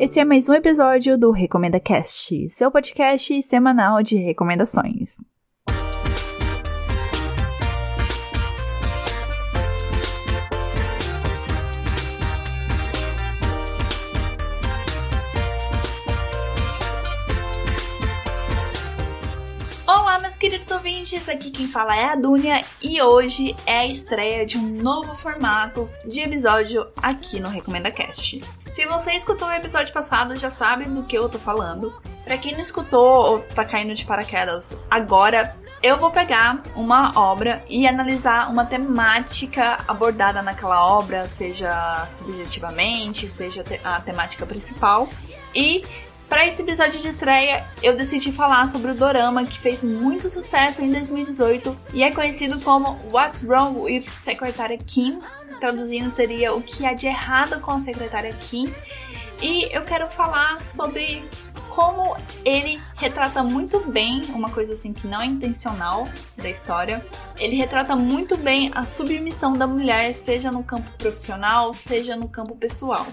Esse é mais um episódio do Recomenda Cast, seu podcast semanal de recomendações. Olá, meus queridos ouvintes, aqui quem fala é a Dunia e hoje é a estreia de um novo formato de episódio aqui no Recomenda Cast. Se você escutou o episódio passado, já sabe do que eu tô falando. Pra quem não escutou ou tá caindo de paraquedas agora, eu vou pegar uma obra e analisar uma temática abordada naquela obra, seja subjetivamente, seja a temática principal, e para esse episódio de estreia, eu decidi falar sobre o dorama que fez muito sucesso em 2018 e é conhecido como What's Wrong with Secretary Kim. Traduzindo seria O que há de errado com a secretária Kim. E eu quero falar sobre como ele retrata muito bem uma coisa assim que não é intencional da história. Ele retrata muito bem a submissão da mulher, seja no campo profissional, seja no campo pessoal.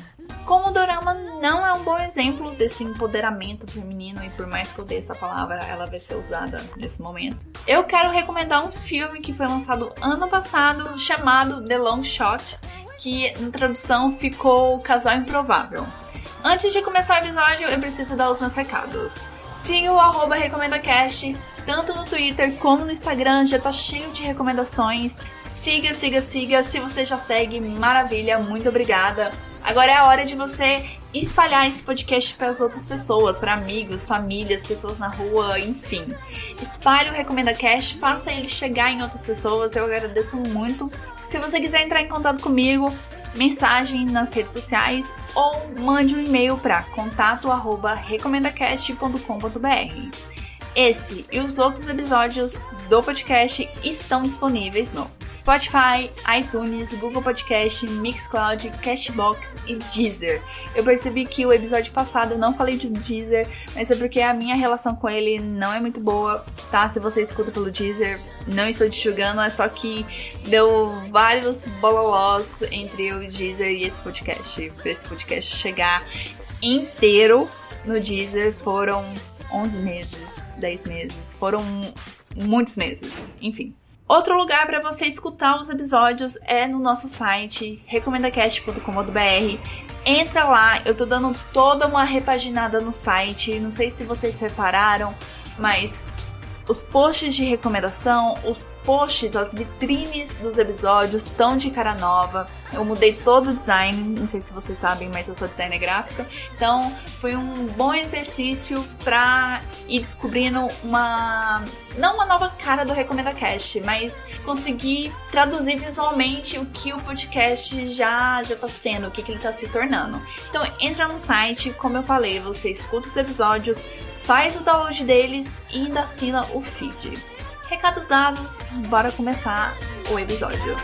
Como o dorama não é um bom exemplo desse empoderamento feminino, e por mais que eu odeie essa palavra, ela vai ser usada nesse momento, eu quero recomendar um filme que foi lançado ano passado chamado The Long Shot, que na tradução ficou Casal Improvável. Antes de começar o episódio, eu preciso dar os meus recados. Siga o arroba RecomendaCast, tanto no Twitter como no Instagram, já tá cheio de recomendações. Siga, siga, siga. Se você já segue, maravilha, muito obrigada. Agora é a hora de você espalhar esse podcast para as outras pessoas, para amigos, famílias, pessoas na rua, enfim. Espalhe o Recomenda Cast, faça ele chegar em outras pessoas, eu agradeço muito. Se você quiser entrar em contato comigo, mensagem nas redes sociais ou mande um e-mail para contato@recomendacast.com.br. Esse e os outros episódios do podcast estão disponíveis no Spotify, iTunes, Google Podcast, Mixcloud, Cashbox e Deezer. Eu percebi que o episódio passado eu não falei de Deezer, mas é porque a minha relação com ele não é muito boa, tá? Se você escuta pelo Deezer, não estou te julgando, é só que deu vários bololós entre o Deezer e esse podcast. Para esse podcast chegar inteiro no Deezer foram 11 meses, 10 meses, foram muitos meses, enfim. Outro lugar para você escutar os episódios é no nosso site recomendacast.com.br. Entra lá, eu tô dando toda uma repaginada no site. Não sei se vocês repararam, mas os posts de recomendação, os posts, as vitrines dos episódios estão de cara nova. Eu mudei todo o design, não sei se vocês sabem, mas eu sou designer gráfica. Então, foi um bom exercício para ir descobrindo uma não uma nova cara do Recomenda Cast, mas conseguir traduzir visualmente o que o podcast já já tá sendo, o que, que ele tá se tornando. Então, entra no site, como eu falei, você escuta os episódios, faz o download deles e ainda assina o feed. Recados dados, bora começar o episódio.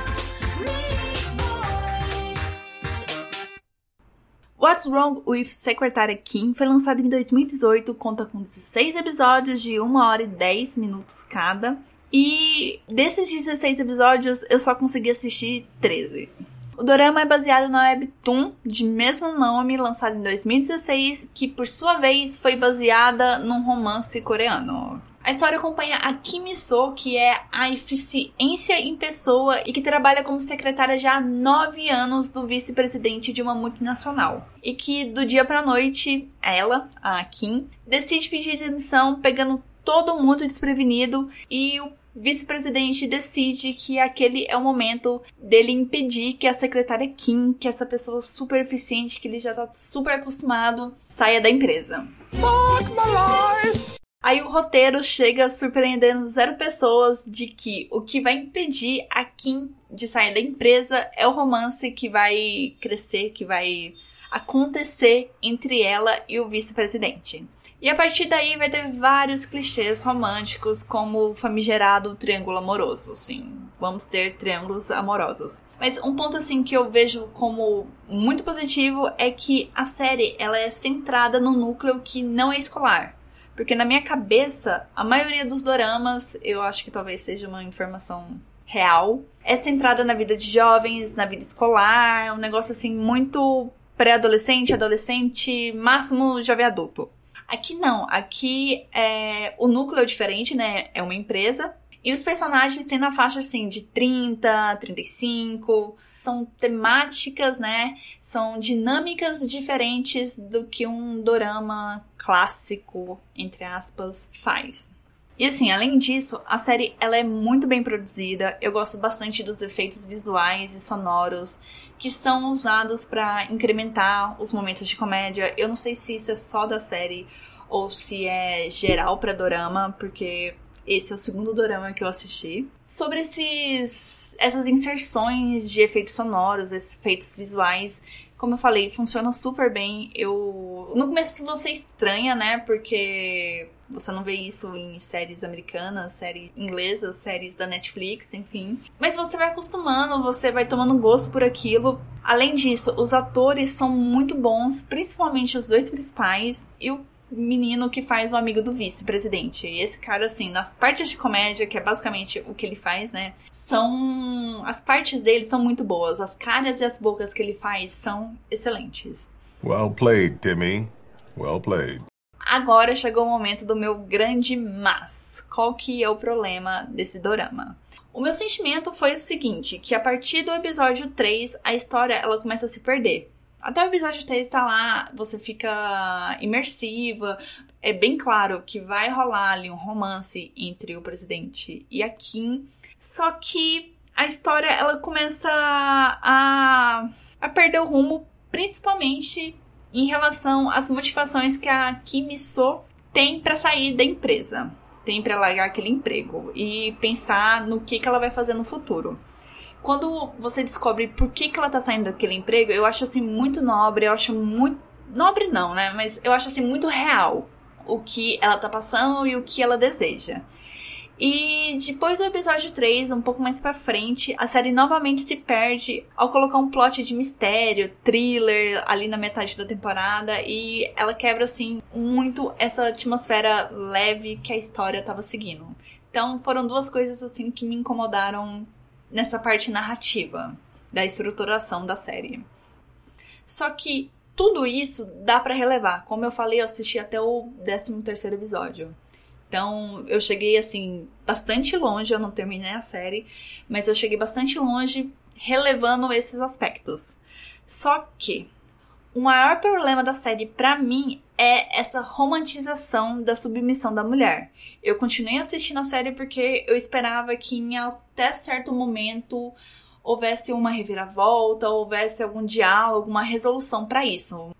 What's Wrong with Secretary Kim foi lançado em 2018, conta com 16 episódios de 1 hora e 10 minutos cada. E desses 16 episódios eu só consegui assistir 13. O dorama é baseado na webtoon de mesmo nome, lançada em 2016, que por sua vez foi baseada num romance coreano. A história acompanha a Kim So, que é a eficiência em pessoa e que trabalha como secretária já há nove anos do vice-presidente de uma multinacional. E que do dia pra noite, ela, a Kim, decide pedir demissão, pegando todo mundo desprevenido e o vice-presidente decide que aquele é o momento dele impedir que a secretária Kim, que é essa pessoa super eficiente que ele já tá super acostumado, saia da empresa. Fuck my life! Aí o roteiro chega surpreendendo zero pessoas de que o que vai impedir a Kim de sair da empresa é o romance que vai crescer, que vai acontecer entre ela e o vice-presidente. E a partir daí vai ter vários clichês românticos, como o famigerado triângulo amoroso, sim. Vamos ter triângulos amorosos. Mas um ponto assim que eu vejo como muito positivo é que a série ela é centrada no núcleo que não é escolar. Porque na minha cabeça, a maioria dos doramas, eu acho que talvez seja uma informação real, é centrada na vida de jovens, na vida escolar, um negócio assim muito pré-adolescente, adolescente, máximo jovem adulto. Aqui não, aqui é, o núcleo é diferente, né? É uma empresa. E os personagens têm na faixa assim de 30, 35. São temáticas, né? São dinâmicas diferentes do que um dorama clássico, entre aspas, faz. E assim, além disso, a série ela é muito bem produzida. Eu gosto bastante dos efeitos visuais e sonoros que são usados para incrementar os momentos de comédia. Eu não sei se isso é só da série ou se é geral para dorama, porque esse é o segundo dorama que eu assisti. Sobre esses essas inserções de efeitos sonoros, efeitos visuais como eu falei, funciona super bem. Eu. No começo você estranha, né? Porque você não vê isso em séries americanas, séries inglesas, séries da Netflix, enfim. Mas você vai acostumando, você vai tomando gosto por aquilo. Além disso, os atores são muito bons, principalmente os dois principais. E o menino que faz o amigo do vice-presidente. E esse cara, assim, nas partes de comédia, que é basicamente o que ele faz, né? São. As partes dele são muito boas. As caras e as bocas que ele faz são excelentes. Well played, Timmy. Well played. Agora chegou o momento do meu grande mas. Qual que é o problema desse dorama? O meu sentimento foi o seguinte, que a partir do episódio 3, a história ela começa a se perder. Até o episódio 3 tá lá, você fica imersiva. É bem claro que vai rolar ali um romance entre o presidente e a Kim. Só que a história ela começa a, a perder o rumo, principalmente em relação às motivações que a Kim So tem para sair da empresa. Tem para largar aquele emprego e pensar no que, que ela vai fazer no futuro quando você descobre por que, que ela tá saindo daquele emprego, eu acho assim muito nobre, eu acho muito. Nobre não, né? Mas eu acho assim muito real o que ela tá passando e o que ela deseja. E depois do episódio 3, um pouco mais pra frente, a série novamente se perde ao colocar um plot de mistério, thriller ali na metade da temporada e ela quebra assim muito essa atmosfera leve que a história tava seguindo. Então foram duas coisas assim que me incomodaram nessa parte narrativa da estruturação da série. Só que tudo isso dá para relevar. Como eu falei, eu assisti até o 13 terceiro episódio. Então, eu cheguei assim bastante longe, eu não terminei a série, mas eu cheguei bastante longe relevando esses aspectos. Só que o maior problema da série para mim é essa romantização da submissão da mulher. Eu continuei assistindo a série porque eu esperava que em até certo momento houvesse uma reviravolta, houvesse algum diálogo, alguma resolução para isso.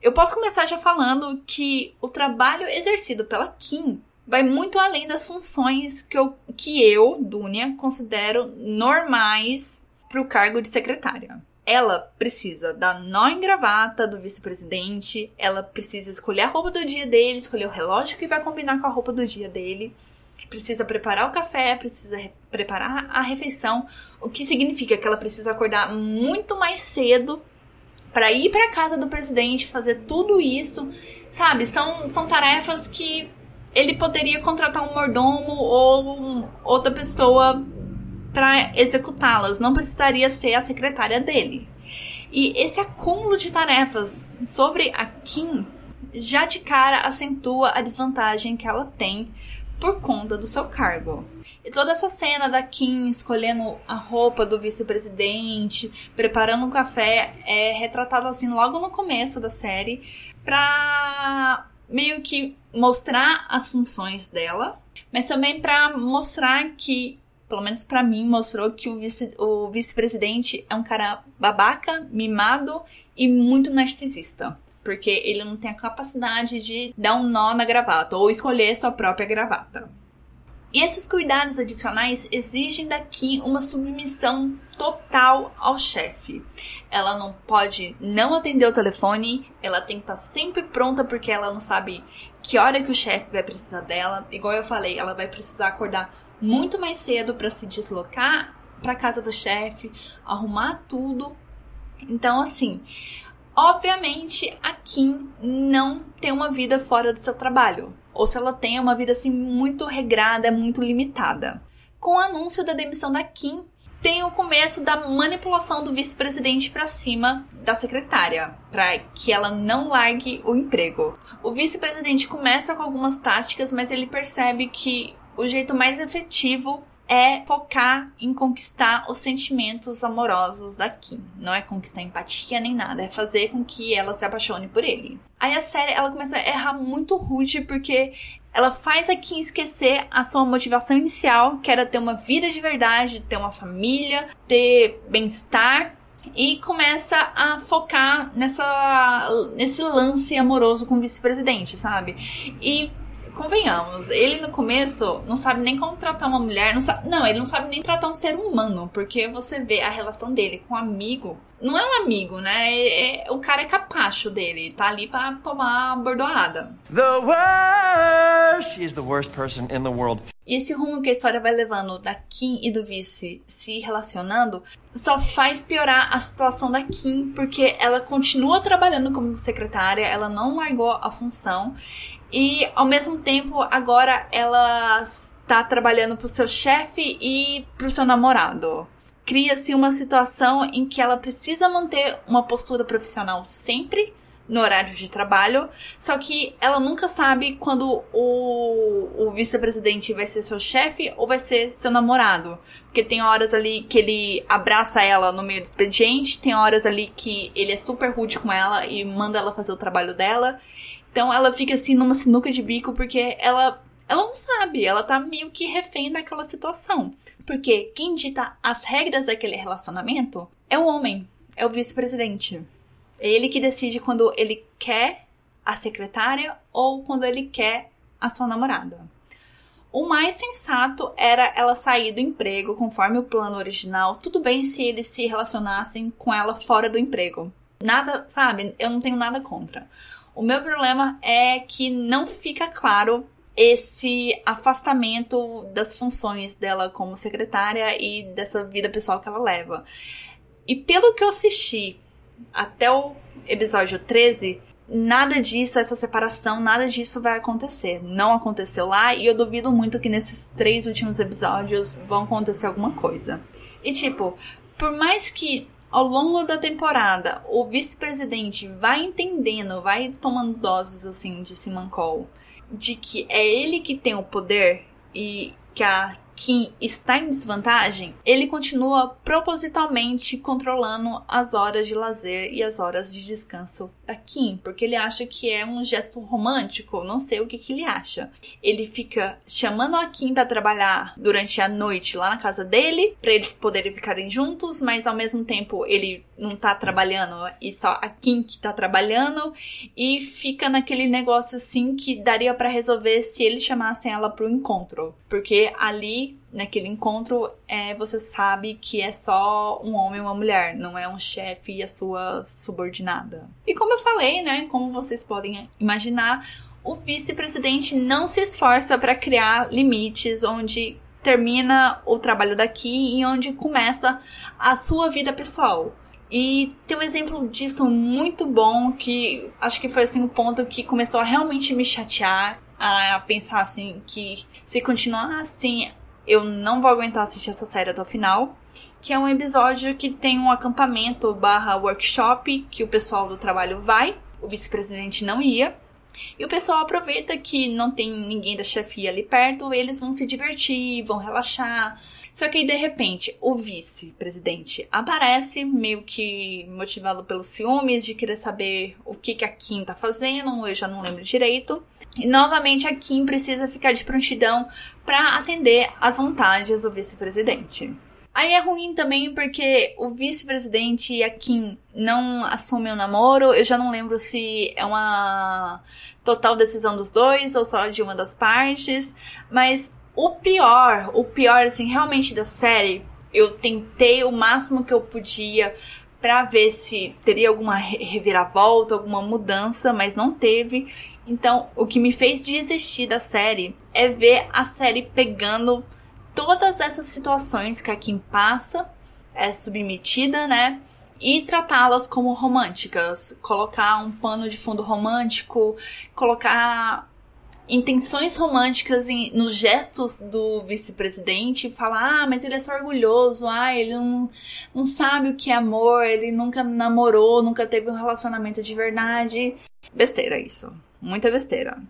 Eu posso começar já falando que o trabalho exercido pela Kim vai muito além das funções que eu, que eu Dunia, considero normais para o cargo de secretária ela precisa da nó em gravata do vice-presidente, ela precisa escolher a roupa do dia dele, escolher o relógio que vai combinar com a roupa do dia dele, precisa preparar o café, precisa preparar a refeição, o que significa que ela precisa acordar muito mais cedo para ir para casa do presidente, fazer tudo isso, sabe? São, são tarefas que ele poderia contratar um mordomo ou outra pessoa para executá-las, não precisaria ser a secretária dele. E esse acúmulo de tarefas sobre a Kim já de cara acentua a desvantagem que ela tem por conta do seu cargo. E toda essa cena da Kim escolhendo a roupa do vice-presidente, preparando um café, é retratado assim logo no começo da série, pra meio que mostrar as funções dela, mas também para mostrar que pelo menos para mim, mostrou que o, vice, o vice-presidente é um cara babaca, mimado e muito narcisista. Porque ele não tem a capacidade de dar um nó na gravata ou escolher sua própria gravata. E esses cuidados adicionais exigem daqui uma submissão total ao chefe. Ela não pode não atender o telefone, ela tem que estar sempre pronta porque ela não sabe que hora que o chefe vai precisar dela. Igual eu falei, ela vai precisar acordar muito mais cedo para se deslocar para casa do chefe, arrumar tudo. Então, assim, obviamente a Kim não tem uma vida fora do seu trabalho, ou se ela tem é uma vida assim muito regrada, muito limitada. Com o anúncio da demissão da Kim, tem o começo da manipulação do vice-presidente para cima da secretária, para que ela não largue o emprego. O vice-presidente começa com algumas táticas, mas ele percebe que o jeito mais efetivo é focar em conquistar os sentimentos amorosos da Kim. Não é conquistar empatia nem nada, é fazer com que ela se apaixone por ele. Aí a série ela começa a errar muito rude porque ela faz a Kim esquecer a sua motivação inicial, que era ter uma vida de verdade, ter uma família, ter bem-estar e começa a focar nessa nesse lance amoroso com o vice-presidente, sabe? E convenhamos, ele no começo não sabe nem como tratar uma mulher, não, sabe, não, ele não sabe nem tratar um ser humano, porque você vê a relação dele com um amigo. Não é um amigo, né? É, é, o cara é capacho dele, tá ali para tomar bordoada. The worst! She's the worst person in the world. E esse rumo que a história vai levando da Kim e do vice se relacionando só faz piorar a situação da Kim, porque ela continua trabalhando como secretária, ela não largou a função e ao mesmo tempo, agora ela está trabalhando para o seu chefe e para o seu namorado. Cria-se uma situação em que ela precisa manter uma postura profissional sempre no horário de trabalho, só que ela nunca sabe quando o, o vice-presidente vai ser seu chefe ou vai ser seu namorado. Porque tem horas ali que ele abraça ela no meio do expediente, tem horas ali que ele é super rude com ela e manda ela fazer o trabalho dela. Então ela fica assim numa sinuca de bico porque ela ela não sabe, ela tá meio que refém daquela situação. Porque quem dita as regras daquele relacionamento é o homem, é o vice-presidente. É ele que decide quando ele quer a secretária ou quando ele quer a sua namorada. O mais sensato era ela sair do emprego conforme o plano original. Tudo bem se eles se relacionassem com ela fora do emprego. Nada, sabe? Eu não tenho nada contra. O meu problema é que não fica claro esse afastamento das funções dela como secretária e dessa vida pessoal que ela leva. E pelo que eu assisti até o episódio 13, nada disso, essa separação, nada disso vai acontecer. Não aconteceu lá e eu duvido muito que nesses três últimos episódios vão acontecer alguma coisa. E tipo, por mais que ao longo da temporada, o vice-presidente vai entendendo, vai tomando doses assim de Simancol, de que é ele que tem o poder e que a Kim está em desvantagem, ele continua propositalmente controlando as horas de lazer e as horas de descanso da Kim, porque ele acha que é um gesto romântico, não sei o que, que ele acha. Ele fica chamando a Kim para trabalhar durante a noite lá na casa dele, para eles poderem ficarem juntos, mas ao mesmo tempo ele não tá trabalhando e só a Kim que tá trabalhando e fica naquele negócio assim que daria para resolver se eles chamassem ela pro encontro, porque ali naquele encontro é, você sabe que é só um homem e uma mulher, não é um chefe e a sua subordinada. E como eu falei, né, como vocês podem imaginar, o vice-presidente não se esforça para criar limites onde termina o trabalho daqui e onde começa a sua vida pessoal. E tem um exemplo disso muito bom que acho que foi assim o ponto que começou a realmente me chatear, a pensar assim que se continuar assim, eu não vou aguentar assistir essa série até o final. Que é um episódio que tem um acampamento barra workshop que o pessoal do trabalho vai, o vice-presidente não ia. E o pessoal aproveita que não tem ninguém da chefia ali perto, eles vão se divertir, vão relaxar. Só que aí, de repente, o vice-presidente aparece, meio que motivado pelos ciúmes, de querer saber o que, que a Kim tá fazendo, eu já não lembro direito. E novamente a Kim precisa ficar de prontidão para atender às vontades do vice-presidente. Aí é ruim também porque o vice-presidente e a Kim não assumem o namoro. Eu já não lembro se é uma total decisão dos dois ou só de uma das partes. Mas o pior, o pior, assim, realmente da série, eu tentei o máximo que eu podia para ver se teria alguma reviravolta, alguma mudança, mas não teve. Então, o que me fez desistir da série é ver a série pegando todas essas situações que a Kim passa, é submetida, né? E tratá-las como românticas. Colocar um pano de fundo romântico, colocar intenções românticas em, nos gestos do vice-presidente, fala, ah, mas ele é só orgulhoso, ah, ele não, não sabe o que é amor, ele nunca namorou, nunca teve um relacionamento de verdade. Besteira isso. Muita besteira.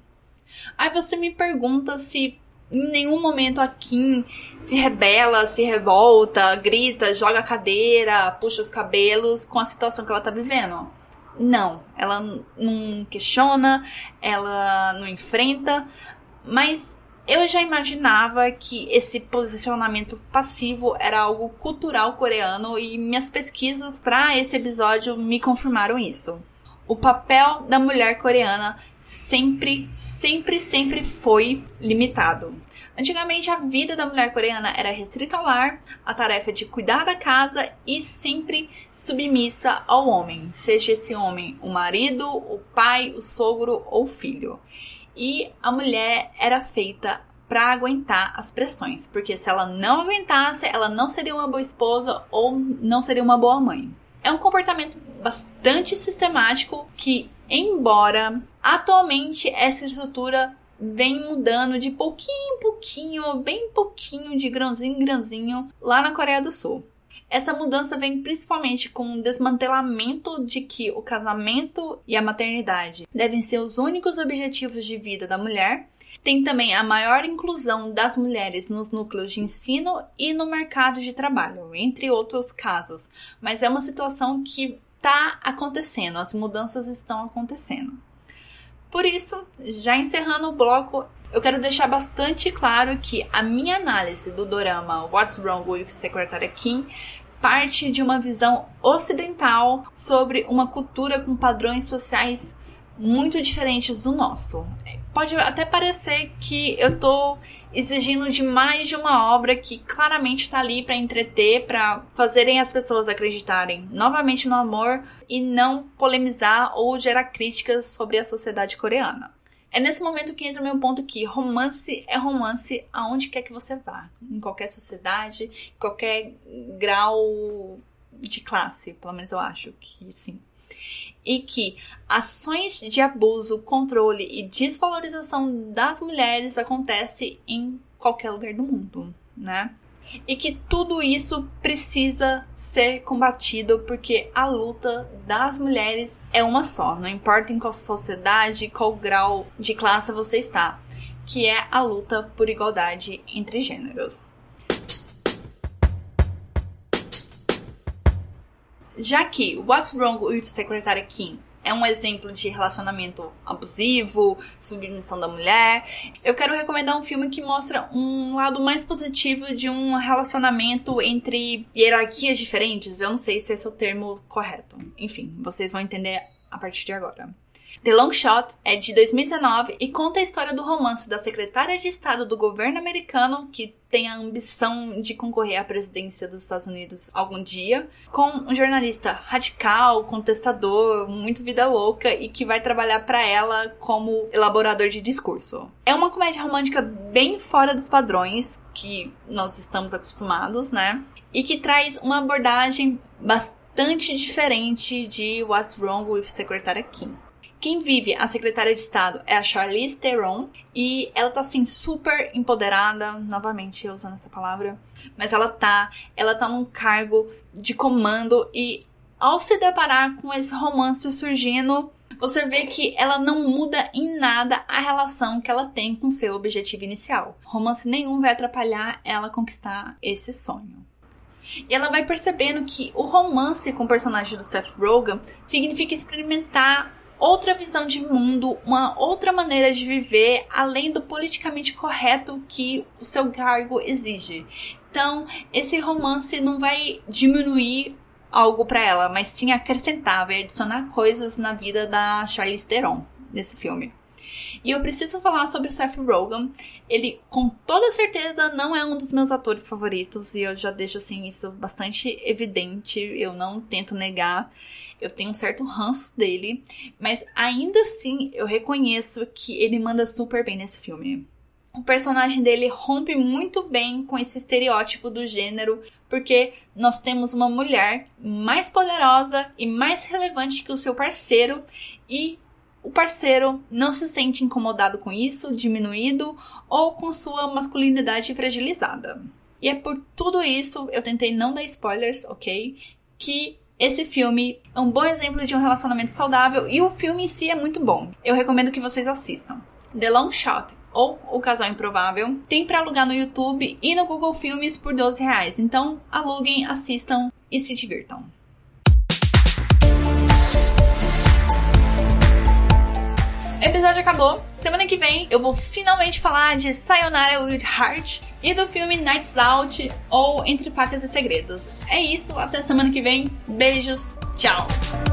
Aí você me pergunta se em nenhum momento a Kim se rebela, se revolta, grita, joga a cadeira, puxa os cabelos com a situação que ela tá vivendo. Não, ela não questiona, ela não enfrenta, mas eu já imaginava que esse posicionamento passivo era algo cultural coreano e minhas pesquisas para esse episódio me confirmaram isso. O papel da mulher coreana sempre, sempre, sempre foi limitado. Antigamente, a vida da mulher coreana era restrita ao lar, a tarefa de cuidar da casa e sempre submissa ao homem, seja esse homem o marido, o pai, o sogro ou o filho. E a mulher era feita para aguentar as pressões, porque se ela não aguentasse, ela não seria uma boa esposa ou não seria uma boa mãe. É um comportamento bastante sistemático que, embora atualmente essa estrutura vem mudando de pouquinho em pouquinho, bem pouquinho, de grãozinho em grãozinho, lá na Coreia do Sul. Essa mudança vem principalmente com o desmantelamento de que o casamento e a maternidade devem ser os únicos objetivos de vida da mulher. Tem também a maior inclusão das mulheres nos núcleos de ensino e no mercado de trabalho, entre outros casos. Mas é uma situação que está acontecendo, as mudanças estão acontecendo. Por isso, já encerrando o bloco, eu quero deixar bastante claro que a minha análise do dorama What's Wrong with Secretary Kim parte de uma visão ocidental sobre uma cultura com padrões sociais muito diferentes do nosso pode até parecer que eu tô exigindo demais de uma obra que claramente tá ali para entreter, para fazerem as pessoas acreditarem novamente no amor e não polemizar ou gerar críticas sobre a sociedade coreana. É nesse momento que entra o meu ponto que romance é romance aonde quer que você vá, em qualquer sociedade, qualquer grau de classe, pelo menos eu acho que sim e que ações de abuso, controle e desvalorização das mulheres acontece em qualquer lugar do mundo, né? E que tudo isso precisa ser combatido porque a luta das mulheres é uma só, não importa em qual sociedade, qual grau de classe você está, que é a luta por igualdade entre gêneros. Já que What's Wrong with Secretary Kim é um exemplo de relacionamento abusivo, submissão da mulher. Eu quero recomendar um filme que mostra um lado mais positivo de um relacionamento entre hierarquias diferentes. Eu não sei se esse é o termo correto. Enfim, vocês vão entender a partir de agora. The Long Shot é de 2019 e conta a história do romance da secretária de Estado do governo americano, que tem a ambição de concorrer à presidência dos Estados Unidos algum dia, com um jornalista radical, contestador, muito vida louca e que vai trabalhar para ela como elaborador de discurso. É uma comédia romântica bem fora dos padrões que nós estamos acostumados, né? E que traz uma abordagem bastante diferente de What's Wrong with Secretary Kim. Quem vive a secretária de Estado é a Charlize Theron e ela tá assim super empoderada, novamente usando essa palavra, mas ela tá, ela tá num cargo de comando e ao se deparar com esse romance surgindo, você vê que ela não muda em nada a relação que ela tem com seu objetivo inicial. Romance nenhum vai atrapalhar ela conquistar esse sonho. E ela vai percebendo que o romance com o personagem do Seth Rogen significa experimentar outra visão de mundo, uma outra maneira de viver, além do politicamente correto que o seu cargo exige. Então, esse romance não vai diminuir algo para ela, mas sim acrescentar, vai adicionar coisas na vida da Charlize Theron nesse filme. E eu preciso falar sobre o Seth Rogen. Ele, com toda certeza, não é um dos meus atores favoritos. E eu já deixo, assim, isso bastante evidente. Eu não tento negar eu tenho um certo ranço dele, mas ainda assim eu reconheço que ele manda super bem nesse filme. O personagem dele rompe muito bem com esse estereótipo do gênero, porque nós temos uma mulher mais poderosa e mais relevante que o seu parceiro e o parceiro não se sente incomodado com isso, diminuído ou com sua masculinidade fragilizada. E é por tudo isso, eu tentei não dar spoilers, ok? Que esse filme é um bom exemplo de um relacionamento saudável e o filme em si é muito bom. Eu recomendo que vocês assistam. The Long Shot ou O Casal Improvável tem para alugar no YouTube e no Google Filmes por 12 reais. Então aluguem, assistam e se divirtam. Episódio acabou. Semana que vem eu vou finalmente falar de Sayonara with Heart e do filme Nights Out ou Entre Facas e Segredos. É isso, até semana que vem. Beijos, tchau!